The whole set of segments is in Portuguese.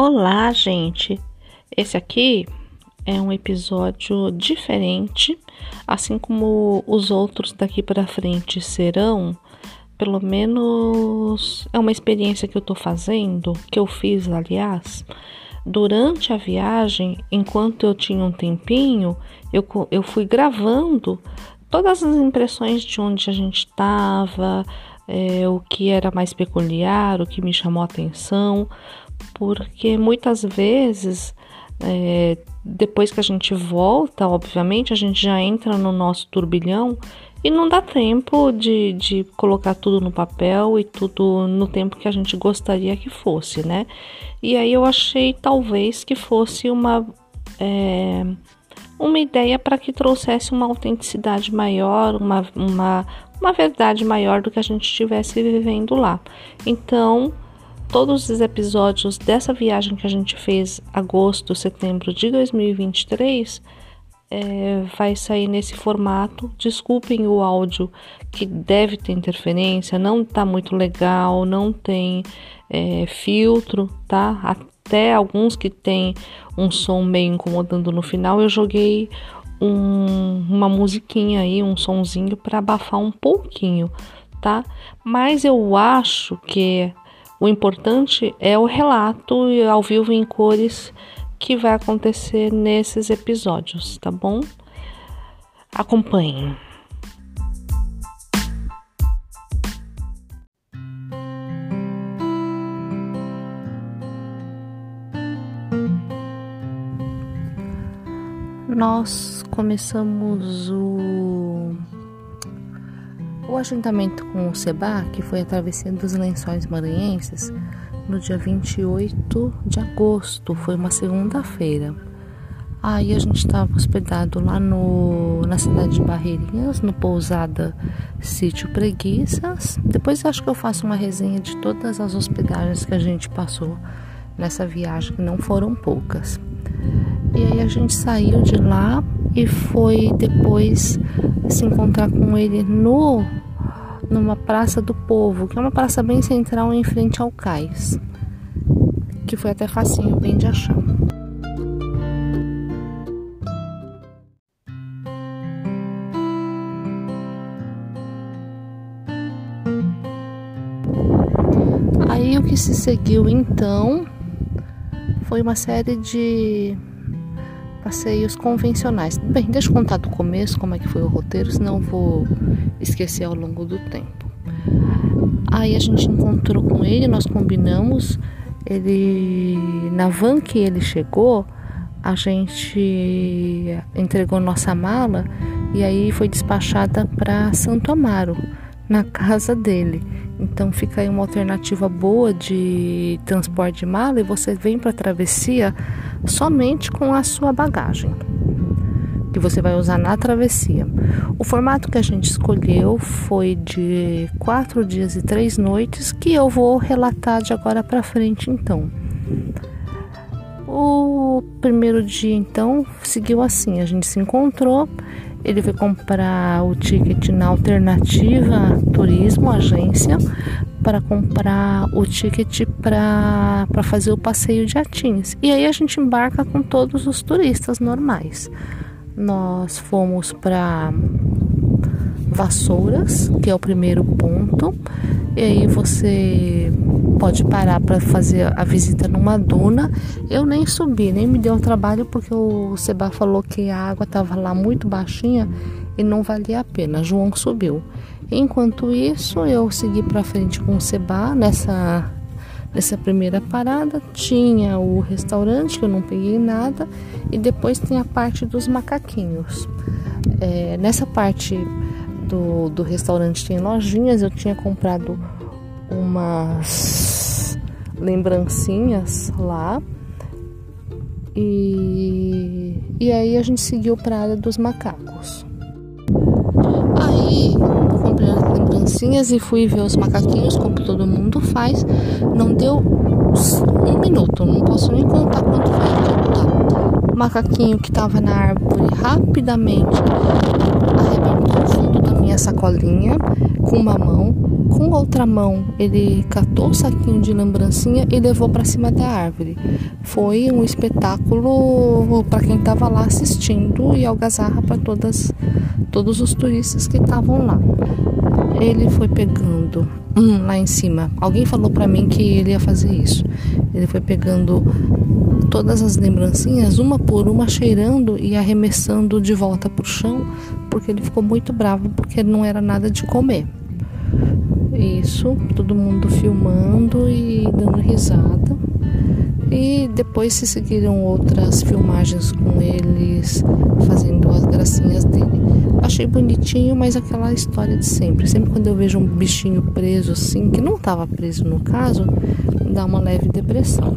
Olá, gente! Esse aqui é um episódio diferente, assim como os outros daqui para frente serão. Pelo menos é uma experiência que eu tô fazendo, que eu fiz, aliás. Durante a viagem, enquanto eu tinha um tempinho, eu, eu fui gravando todas as impressões de onde a gente estava, é, o que era mais peculiar, o que me chamou a atenção, porque muitas vezes, é, depois que a gente volta, obviamente, a gente já entra no nosso turbilhão e não dá tempo de, de colocar tudo no papel e tudo no tempo que a gente gostaria que fosse, né? E aí eu achei talvez que fosse uma. É, uma ideia para que trouxesse uma autenticidade maior, uma, uma, uma verdade maior do que a gente estivesse vivendo lá. Então, todos os episódios dessa viagem que a gente fez agosto, setembro de 2023 é, vai sair nesse formato. Desculpem o áudio que deve ter interferência, não tá muito legal, não tem é, filtro, tá? Até alguns que tem um som meio incomodando no final, eu joguei um, uma musiquinha aí, um sonzinho para abafar um pouquinho, tá? Mas eu acho que o importante é o relato ao vivo em cores que vai acontecer nesses episódios, tá bom? Acompanhem. Nós começamos o, o agendamento com o Seba, que foi a travessia dos lençóis maranhenses, no dia 28 de agosto, foi uma segunda-feira. Aí a gente estava hospedado lá no, na cidade de Barreirinhas, no pousada Sítio Preguiças. Depois acho que eu faço uma resenha de todas as hospedagens que a gente passou nessa viagem, que não foram poucas. E aí a gente saiu de lá e foi depois se encontrar com ele no numa praça do povo, que é uma praça bem central em frente ao cais, que foi até facinho bem de achar. Aí o que se seguiu então foi uma série de passeios convencionais. Bem, deixa eu contar do começo como é que foi o roteiro, senão vou esquecer ao longo do tempo. Aí a gente encontrou com ele, nós combinamos. Ele na van que ele chegou, a gente entregou nossa mala e aí foi despachada para Santo Amaro, na casa dele. Então fica aí uma alternativa boa de transporte de mala e você vem para a travessia somente com a sua bagagem que você vai usar na travessia. O formato que a gente escolheu foi de quatro dias e três noites, que eu vou relatar de agora para frente então. O primeiro dia então seguiu assim, a gente se encontrou, ele foi comprar o ticket na alternativa turismo agência para comprar o ticket para fazer o passeio de Atins. E aí a gente embarca com todos os turistas normais. Nós fomos para Vassouras, que é o primeiro ponto. E aí você pode parar para fazer a visita numa duna. Eu nem subi, nem me deu trabalho porque o Seba falou que a água estava lá muito baixinha e não valia a pena. João subiu. Enquanto isso, eu segui para frente com o Seba nessa nessa primeira parada tinha o restaurante que eu não peguei nada e depois tem a parte dos macaquinhos. É, nessa parte do, do restaurante tem lojinhas, eu tinha comprado umas lembrancinhas lá. E, e aí a gente seguiu para a área dos macacos. As lembrancinhas e fui ver os macaquinhos, como todo mundo faz. Não deu um minuto, não posso nem contar quanto foi tempo O macaquinho que estava na árvore rapidamente arrebentou o fundo da minha sacolinha com uma mão, com outra mão ele catou o saquinho de lembrancinha e levou para cima da árvore. Foi um espetáculo para quem estava lá assistindo e algazarra para todos os turistas que estavam lá. Ele foi pegando hum, lá em cima. Alguém falou para mim que ele ia fazer isso. Ele foi pegando todas as lembrancinhas, uma por uma, cheirando e arremessando de volta pro chão, porque ele ficou muito bravo porque não era nada de comer. Isso, todo mundo filmando e dando risada. E depois se seguiram outras filmagens com eles fazendo as gracinhas dele. Achei bonitinho, mas aquela história de sempre. Sempre quando eu vejo um bichinho preso assim, que não estava preso no caso, dá uma leve depressão.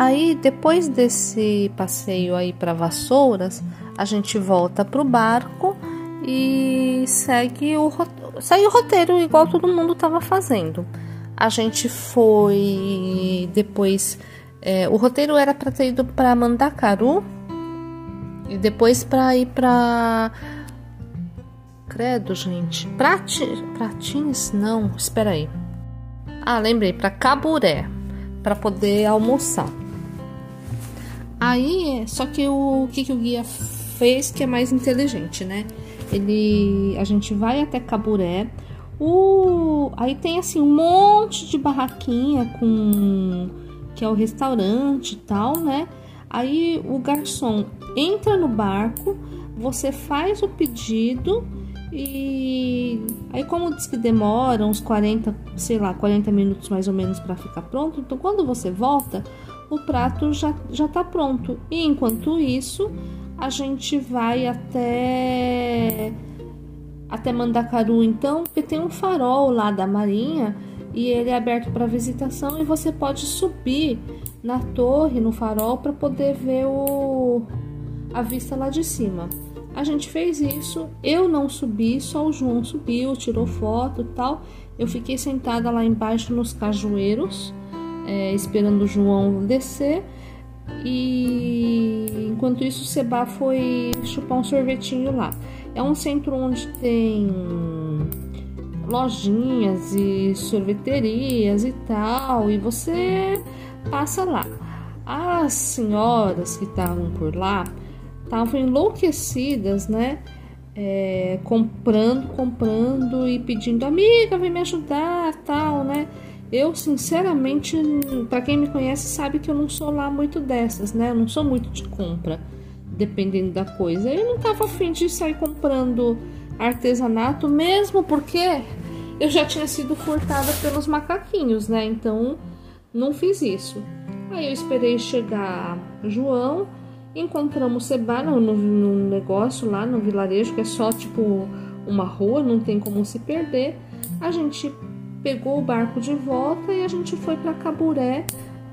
Aí, depois desse passeio aí para Vassouras, a gente volta pro barco e segue o, segue o roteiro igual todo mundo estava fazendo. A gente foi depois. É, o roteiro era para ter ido para Mandacaru e depois para ir para Credo, gente. Prati, Pratins? Não, espera aí. Ah, lembrei, para Caburé, para poder almoçar. Aí, só que o, o que, que o guia fez que é mais inteligente, né? Ele, a gente vai até Caburé. O, aí tem assim um monte de barraquinha com que é o restaurante e tal, né? Aí o garçom entra no barco, você faz o pedido e aí como diz que demora uns 40, sei lá, 40 minutos mais ou menos para ficar pronto, então quando você volta, o prato já já tá pronto. E enquanto isso, a gente vai até até Mandacaru então, porque tem um farol lá da Marinha e ele é aberto para visitação e você pode subir na torre, no farol para poder ver o a vista lá de cima. A gente fez isso, eu não subi, só o João subiu, tirou foto e tal. Eu fiquei sentada lá embaixo nos cajueiros, é, esperando o João descer. E enquanto isso, o Seba foi chupar um sorvetinho lá. É um centro onde tem lojinhas e sorveterias e tal, e você passa lá. As senhoras que estavam por lá estavam enlouquecidas, né? É, comprando, comprando e pedindo, amiga, vem me ajudar, tal, né? Eu, sinceramente, para quem me conhece, sabe que eu não sou lá muito dessas, né? Eu não sou muito de compra, dependendo da coisa. Eu não tava afim de sair comprando artesanato, mesmo porque eu já tinha sido furtada pelos macaquinhos, né? Então, não fiz isso. Aí eu esperei chegar João, encontramos Seba no, no, no negócio lá no vilarejo, que é só tipo uma rua, não tem como se perder. A gente pegou o barco de volta e a gente foi para Caburé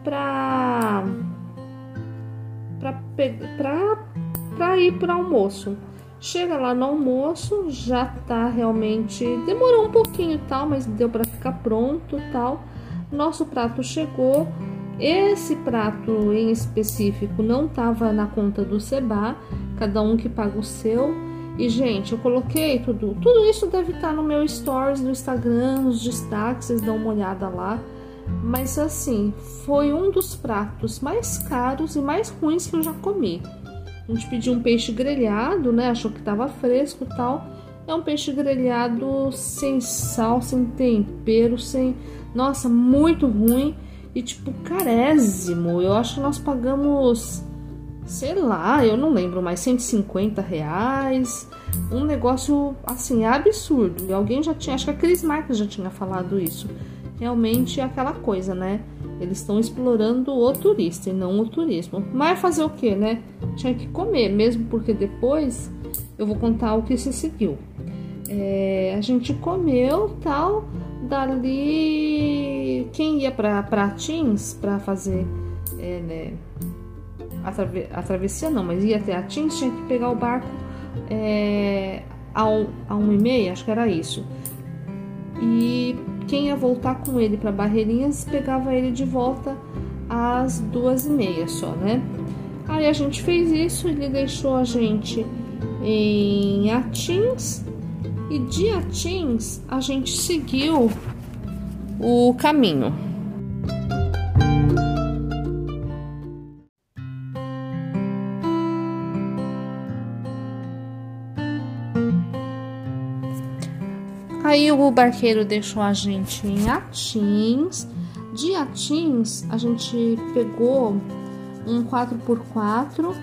para para ir para almoço. Chega lá no almoço, já tá realmente demorou um pouquinho tal, mas deu para ficar pronto tal. Nosso prato chegou. Esse prato em específico não estava na conta do Seba, cada um que paga o seu. E, gente, eu coloquei tudo. Tudo isso deve estar no meu stories no Instagram, nos destaques, vocês dão uma olhada lá. Mas assim, foi um dos pratos mais caros e mais ruins que eu já comi. A gente pediu um peixe grelhado, né? Achou que tava fresco e tal. É um peixe grelhado sem sal, sem tempero, sem. Nossa, muito ruim. E tipo, carésimo. Eu acho que nós pagamos sei lá, eu não lembro mais, 150 reais. Um negócio assim, absurdo. E alguém já tinha, acho que a Cris Marques já tinha falado isso. Realmente é aquela coisa, né? Eles estão explorando o turista e não o turismo. Mas fazer o que, né? Tinha que comer, mesmo porque depois eu vou contar o que se seguiu. É, a gente comeu tal, dali quem ia para Pratins para fazer é, né, a, travessia não, mas ia até a Tins, tinha que pegar o barco é, a, a uma e meia, acho que era isso. E quem ia voltar com ele para Barreirinhas pegava ele de volta às duas e meia só, né? Aí a gente fez isso, ele deixou a gente em Atins e de Atins a gente seguiu o caminho. Aí o barqueiro deixou a gente em Atins. De Atins a gente pegou um 4x4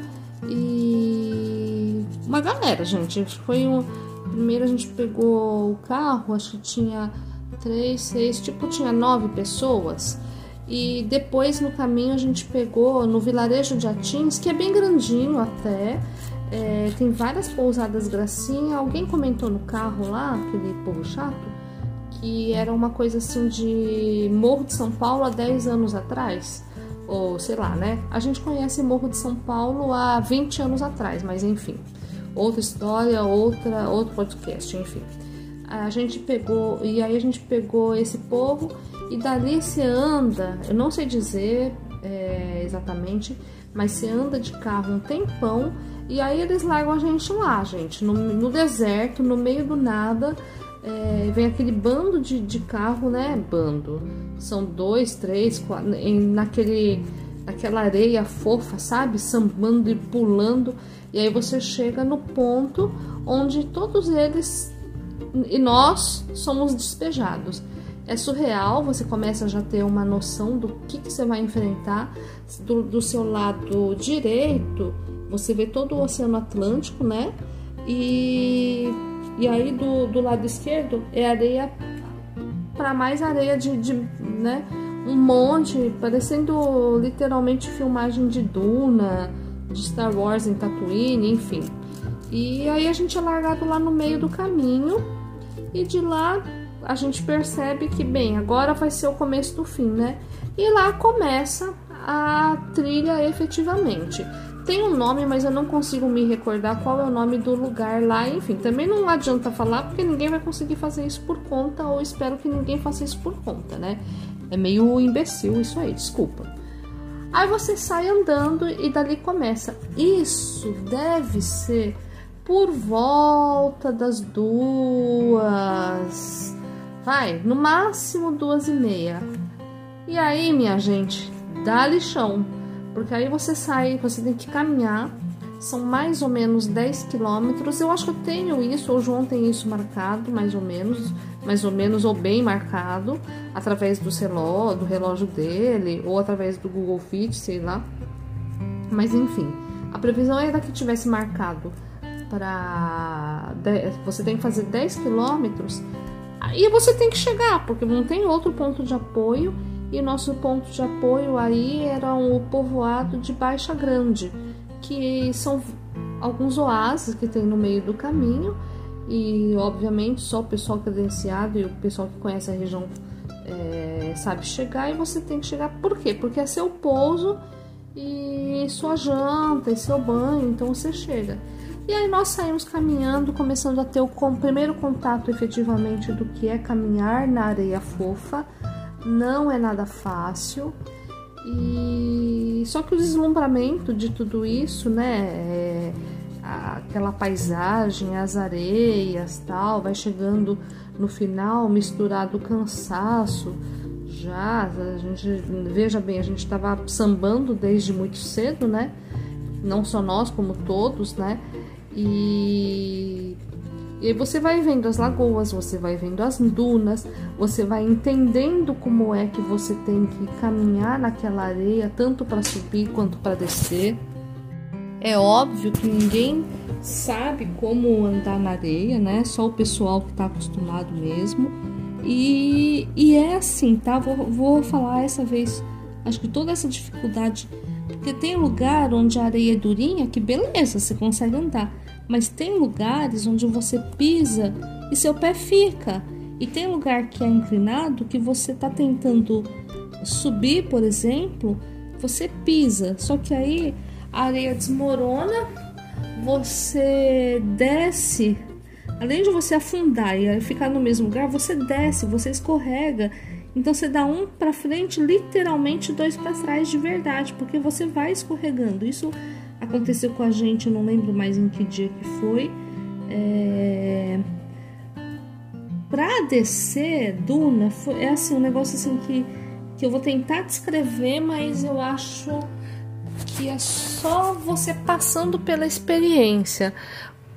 e uma galera, gente. Foi um. Primeiro a gente pegou o carro, acho que tinha três, seis, tipo, tinha nove pessoas. E depois no caminho a gente pegou no vilarejo de Atins, que é bem grandinho até. É, tem várias pousadas gracinha. Alguém comentou no carro lá, aquele povo chato, que era uma coisa assim de Morro de São Paulo há 10 anos atrás ou sei lá, né? A gente conhece Morro de São Paulo há 20 anos atrás, mas enfim, outra história, outra, outro podcast, enfim. A gente pegou, e aí a gente pegou esse povo e dali você anda, eu não sei dizer é, exatamente, mas você anda de carro um tempão e aí eles largam a gente lá, gente, no, no deserto, no meio do nada é, vem aquele bando de, de carro, né? Bando. São dois, três, quatro, em, naquele, naquela areia fofa, sabe? Sambando e pulando. E aí você chega no ponto onde todos eles e nós somos despejados. É surreal, você começa a já ter uma noção do que, que você vai enfrentar. Do, do seu lado direito, você vê todo o Oceano Atlântico, né? E e aí do, do lado esquerdo é areia para mais areia de, de, né? Um monte, parecendo literalmente filmagem de Duna, de Star Wars em Tatooine, enfim. E aí a gente é largado lá no meio do caminho e de lá a gente percebe que, bem, agora vai ser o começo do fim, né? E lá começa a trilha efetivamente. Tem um nome, mas eu não consigo me recordar qual é o nome do lugar lá. Enfim, também não adianta falar porque ninguém vai conseguir fazer isso por conta, ou espero que ninguém faça isso por conta, né? É meio imbecil isso aí, desculpa. Aí você sai andando e dali começa. Isso deve ser por volta das duas. Vai, no máximo duas e meia. E aí, minha gente, dá lixão porque aí você sai, você tem que caminhar, são mais ou menos 10 quilômetros. Eu acho que eu tenho isso, o João tem isso marcado, mais ou menos, mais ou menos, ou bem marcado, através do relógio, do relógio dele, ou através do Google Fit, sei lá. Mas enfim, a previsão era que tivesse marcado para. Você tem que fazer 10 quilômetros e você tem que chegar, porque não tem outro ponto de apoio e nosso ponto de apoio aí era o povoado de Baixa Grande, que são alguns oásis que tem no meio do caminho e obviamente só o pessoal credenciado e o pessoal que conhece a região é, sabe chegar e você tem que chegar por quê? Porque é seu pouso e sua janta e seu banho, então você chega. E aí nós saímos caminhando, começando a ter o primeiro contato efetivamente do que é caminhar na areia fofa não é nada fácil. E só que o deslumbramento de tudo isso, né, é aquela paisagem, as areias, tal, vai chegando no final misturado o cansaço. Já, a gente veja bem, a gente estava sambando desde muito cedo, né? Não só nós, como todos, né? E e aí você vai vendo as lagoas, você vai vendo as dunas, você vai entendendo como é que você tem que caminhar naquela areia, tanto para subir quanto para descer. É óbvio que ninguém sabe como andar na areia, né? Só o pessoal que está acostumado mesmo. E, e é assim, tá? Vou, vou falar essa vez, acho que toda essa dificuldade, porque tem lugar onde a areia é durinha que beleza, você consegue andar mas tem lugares onde você pisa e seu pé fica. E tem lugar que é inclinado que você está tentando subir, por exemplo, você pisa, só que aí a areia desmorona, você desce além de você afundar e ficar no mesmo lugar, você desce, você escorrega. Então você dá um para frente, literalmente dois para trás de verdade, porque você vai escorregando. Isso aconteceu com a gente, eu não lembro mais em que dia que foi. É... Para descer duna, foi, é assim um negócio assim que, que eu vou tentar descrever, mas eu acho que é só você passando pela experiência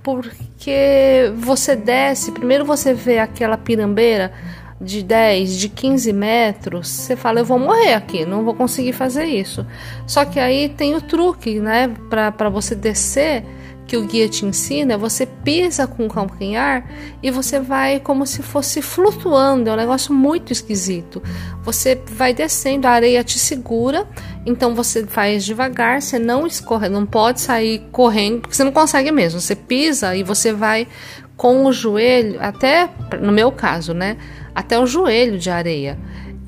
porque você desce, primeiro você vê aquela pirambeira de 10, de 15 metros, você fala, eu vou morrer aqui, não vou conseguir fazer isso. Só que aí tem o truque, né, para você descer que o guia te ensina, você pisa com o calcanhar e você vai como se fosse flutuando, é um negócio muito esquisito. Você vai descendo, a areia te segura, então você faz devagar, você não escorre, não pode sair correndo, porque você não consegue mesmo. Você pisa e você vai com o joelho, até no meu caso, né, até o joelho de areia.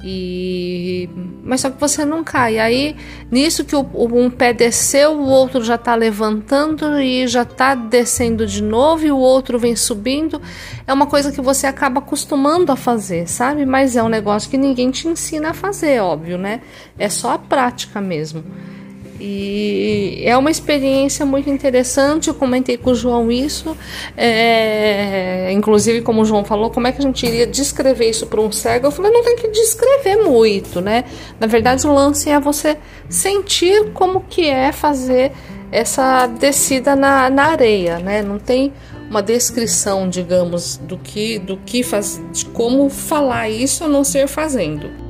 E mas só que você não cai. Aí nisso que o, um pé desceu, o outro já está levantando e já está descendo de novo e o outro vem subindo. É uma coisa que você acaba acostumando a fazer, sabe? Mas é um negócio que ninguém te ensina a fazer, óbvio, né? É só a prática mesmo. E é uma experiência muito interessante. Eu comentei com o João isso, é, inclusive, como o João falou, como é que a gente iria descrever isso para um cego? Eu falei, não tem que descrever muito, né? Na verdade, o lance é você sentir como que é fazer essa descida na, na areia, né? Não tem uma descrição, digamos, do que, do que faz, de como falar isso a não ser fazendo.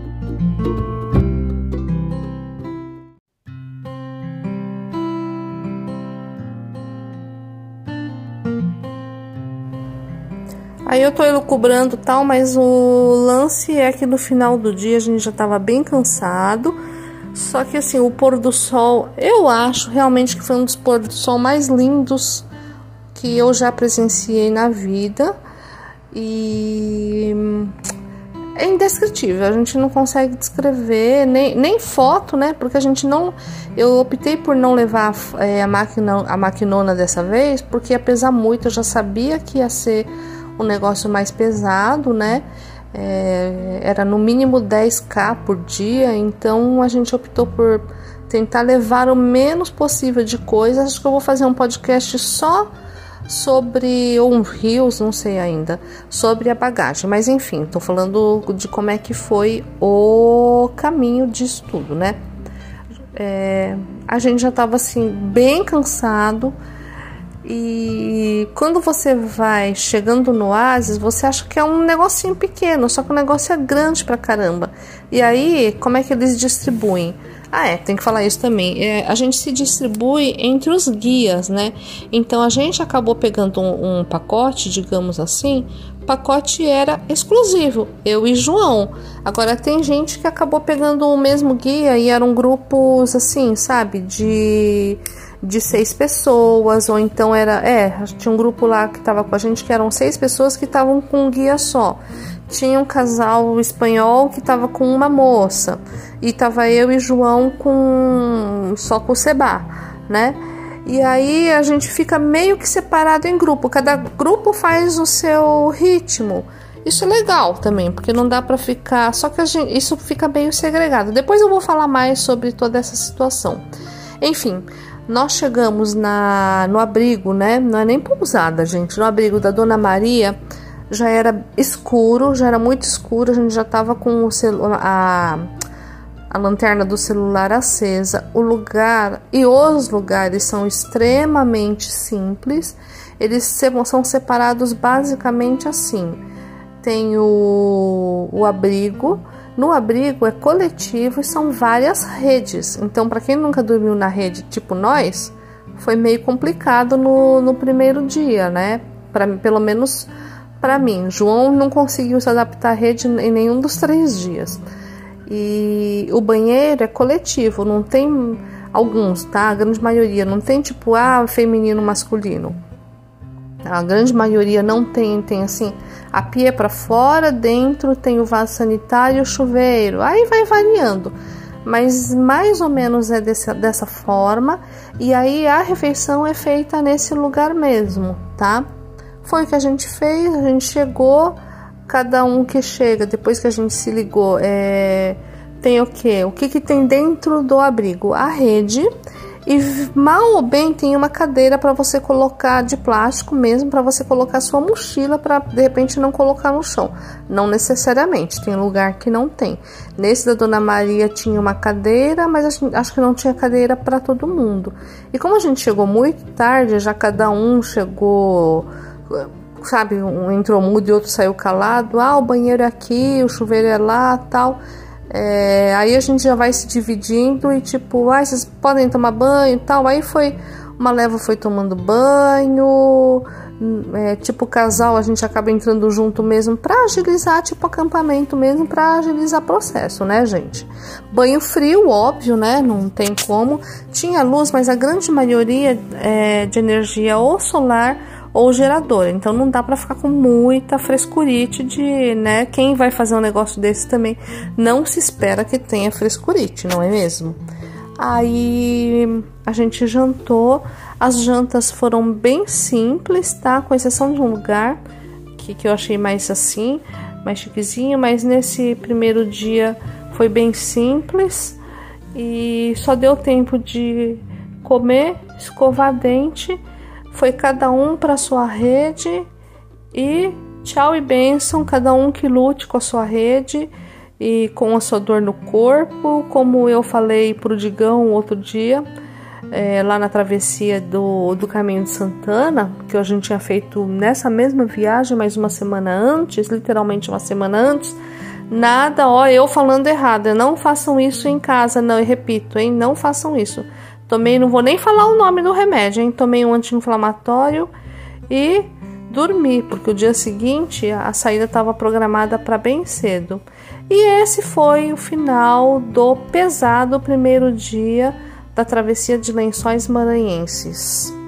Aí eu tô elucubrando tal, mas o lance é que no final do dia a gente já tava bem cansado. Só que assim, o pôr do sol, eu acho realmente que foi um dos pôr do sol mais lindos que eu já presenciei na vida. E é indescritível, a gente não consegue descrever, nem, nem foto, né? Porque a gente não. Eu optei por não levar é, a, máquina, a maquinona dessa vez, porque ia pesar muito, eu já sabia que ia ser um negócio mais pesado, né? É, era no mínimo 10k por dia, então a gente optou por tentar levar o menos possível de coisas. Acho que eu vou fazer um podcast só sobre ou um rios, não sei ainda, sobre a bagagem. Mas enfim, tô falando de como é que foi o caminho disso tudo, né? É, a gente já tava assim bem cansado. E quando você vai chegando no oásis, você acha que é um negocinho pequeno, só que o negócio é grande pra caramba. E aí, como é que eles distribuem? Ah, é, tem que falar isso também. É, a gente se distribui entre os guias, né? Então a gente acabou pegando um, um pacote, digamos assim. O pacote era exclusivo, eu e João. Agora tem gente que acabou pegando o mesmo guia e eram grupos assim, sabe? De de seis pessoas, ou então era. É, tinha um grupo lá que estava com a gente que eram seis pessoas que estavam com um guia só. Tinha um casal espanhol que estava com uma moça, e tava eu e João com só com o Seba, né? E aí a gente fica meio que separado em grupo, cada grupo faz o seu ritmo. Isso é legal também, porque não dá para ficar, só que gente, isso fica meio segregado. Depois eu vou falar mais sobre toda essa situação. Enfim, nós chegamos na, no abrigo, né? Não é nem pousada, gente. No abrigo da Dona Maria já era escuro, já era muito escuro. A gente já estava com o a, a lanterna do celular acesa. O lugar e os lugares são extremamente simples. Eles são separados basicamente assim: tem o, o abrigo no abrigo é coletivo e são várias redes. Então, para quem nunca dormiu na rede, tipo nós, foi meio complicado no, no primeiro dia, né? Pra, pelo menos para mim. João não conseguiu se adaptar à rede em nenhum dos três dias. E o banheiro é coletivo, não tem alguns, tá? A grande maioria não tem tipo ah, feminino, masculino. A grande maioria não tem, tem assim, a pia é para fora, dentro tem o vaso sanitário e o chuveiro. Aí vai variando, mas mais ou menos é desse, dessa forma. E aí a refeição é feita nesse lugar mesmo, tá? foi o que a gente fez, a gente chegou, cada um que chega, depois que a gente se ligou, é, tem o que? O que, que tem dentro do abrigo? A rede e mal ou bem tem uma cadeira para você colocar de plástico mesmo, para você colocar sua mochila para de repente não colocar no chão. Não necessariamente, tem lugar que não tem. Nesse da Dona Maria tinha uma cadeira, mas acho que não tinha cadeira para todo mundo. E como a gente chegou muito tarde, já cada um chegou sabe, um entrou mudo e outro saiu calado. Ah, o banheiro é aqui, o chuveiro é lá, tal. É, aí a gente já vai se dividindo e tipo, ah, vocês podem tomar banho e tal. Aí foi, uma leva foi tomando banho, é, tipo casal, a gente acaba entrando junto mesmo para agilizar, tipo acampamento mesmo, para agilizar processo, né, gente? Banho frio, óbvio, né? Não tem como. Tinha luz, mas a grande maioria é de energia ou solar ou gerador. Então não dá para ficar com muita frescurite de, né? Quem vai fazer um negócio desse também não se espera que tenha frescurite, não é mesmo? Aí a gente jantou. As jantas foram bem simples, tá? Com exceção de um lugar que, que eu achei mais assim, mais chiquezinho, mas nesse primeiro dia foi bem simples e só deu tempo de comer, escovar dente foi cada um para sua rede e tchau e bênção, cada um que lute com a sua rede e com a sua dor no corpo, como eu falei pro Digão outro dia, é, lá na travessia do, do Caminho de Santana, que a gente tinha feito nessa mesma viagem, mas uma semana antes, literalmente uma semana antes. Nada, ó, eu falando errado, não façam isso em casa, não, eu repito, hein, não façam isso. Tomei, não vou nem falar o nome do remédio, hein? Tomei um anti-inflamatório e dormi, porque o dia seguinte a saída estava programada para bem cedo. E esse foi o final do pesado primeiro dia da travessia de Lençóis Maranhenses.